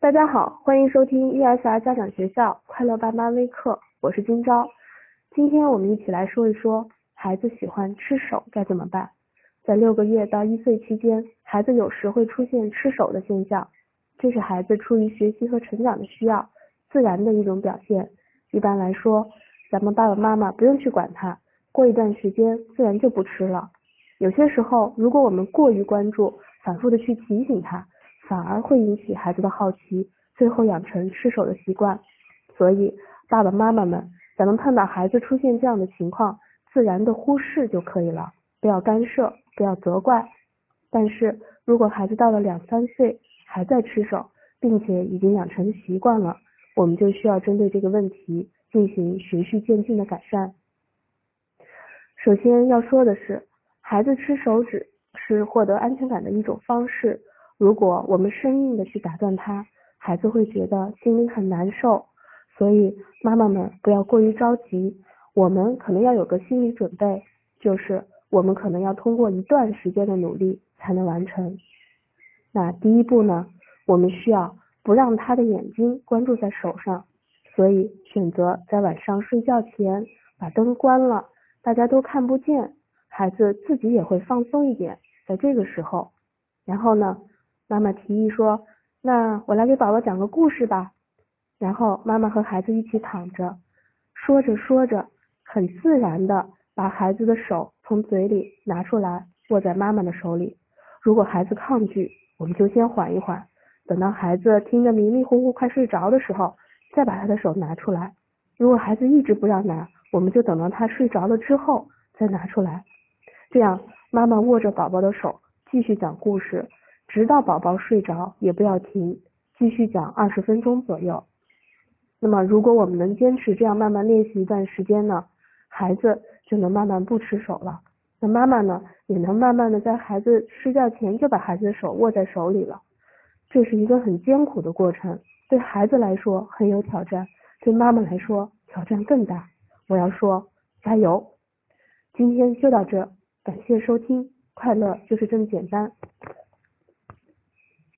大家好，欢迎收听 ESR 家长学校快乐爸妈微课，我是今朝。今天我们一起来说一说，孩子喜欢吃手该怎么办？在六个月到一岁期间，孩子有时会出现吃手的现象，这是孩子出于学习和成长的需要，自然的一种表现。一般来说，咱们爸爸妈妈不用去管他，过一段时间自然就不吃了。有些时候，如果我们过于关注，反复的去提醒他，反而会引起孩子的好奇，最后养成吃手的习惯。所以，爸爸妈妈们，咱们碰到孩子出现这样的情况，自然的忽视就可以了，不要干涉，不要责怪。但是如果孩子到了两三岁还在吃手，并且已经养成习惯了，我们就需要针对这个问题进行循序渐进的改善。首先要说的是。孩子吃手指是获得安全感的一种方式。如果我们生硬的去打断他，孩子会觉得心里很难受。所以妈妈们不要过于着急，我们可能要有个心理准备，就是我们可能要通过一段时间的努力才能完成。那第一步呢，我们需要不让他的眼睛关注在手上，所以选择在晚上睡觉前把灯关了，大家都看不见。孩子自己也会放松一点，在这个时候，然后呢，妈妈提议说：“那我来给宝宝讲个故事吧。”然后妈妈和孩子一起躺着，说着说着，很自然的把孩子的手从嘴里拿出来，握在妈妈的手里。如果孩子抗拒，我们就先缓一缓，等到孩子听得迷迷糊糊快睡着的时候，再把他的手拿出来。如果孩子一直不让拿，我们就等到他睡着了之后再拿出来。这样，妈妈握着宝宝的手，继续讲故事，直到宝宝睡着也不要停，继续讲二十分钟左右。那么，如果我们能坚持这样慢慢练习一段时间呢，孩子就能慢慢不吃手了。那妈妈呢，也能慢慢的在孩子睡觉前就把孩子的手握在手里了。这是一个很艰苦的过程，对孩子来说很有挑战，对妈妈来说挑战更大。我要说，加油！今天就到这。感谢收听，快乐就是这么简单。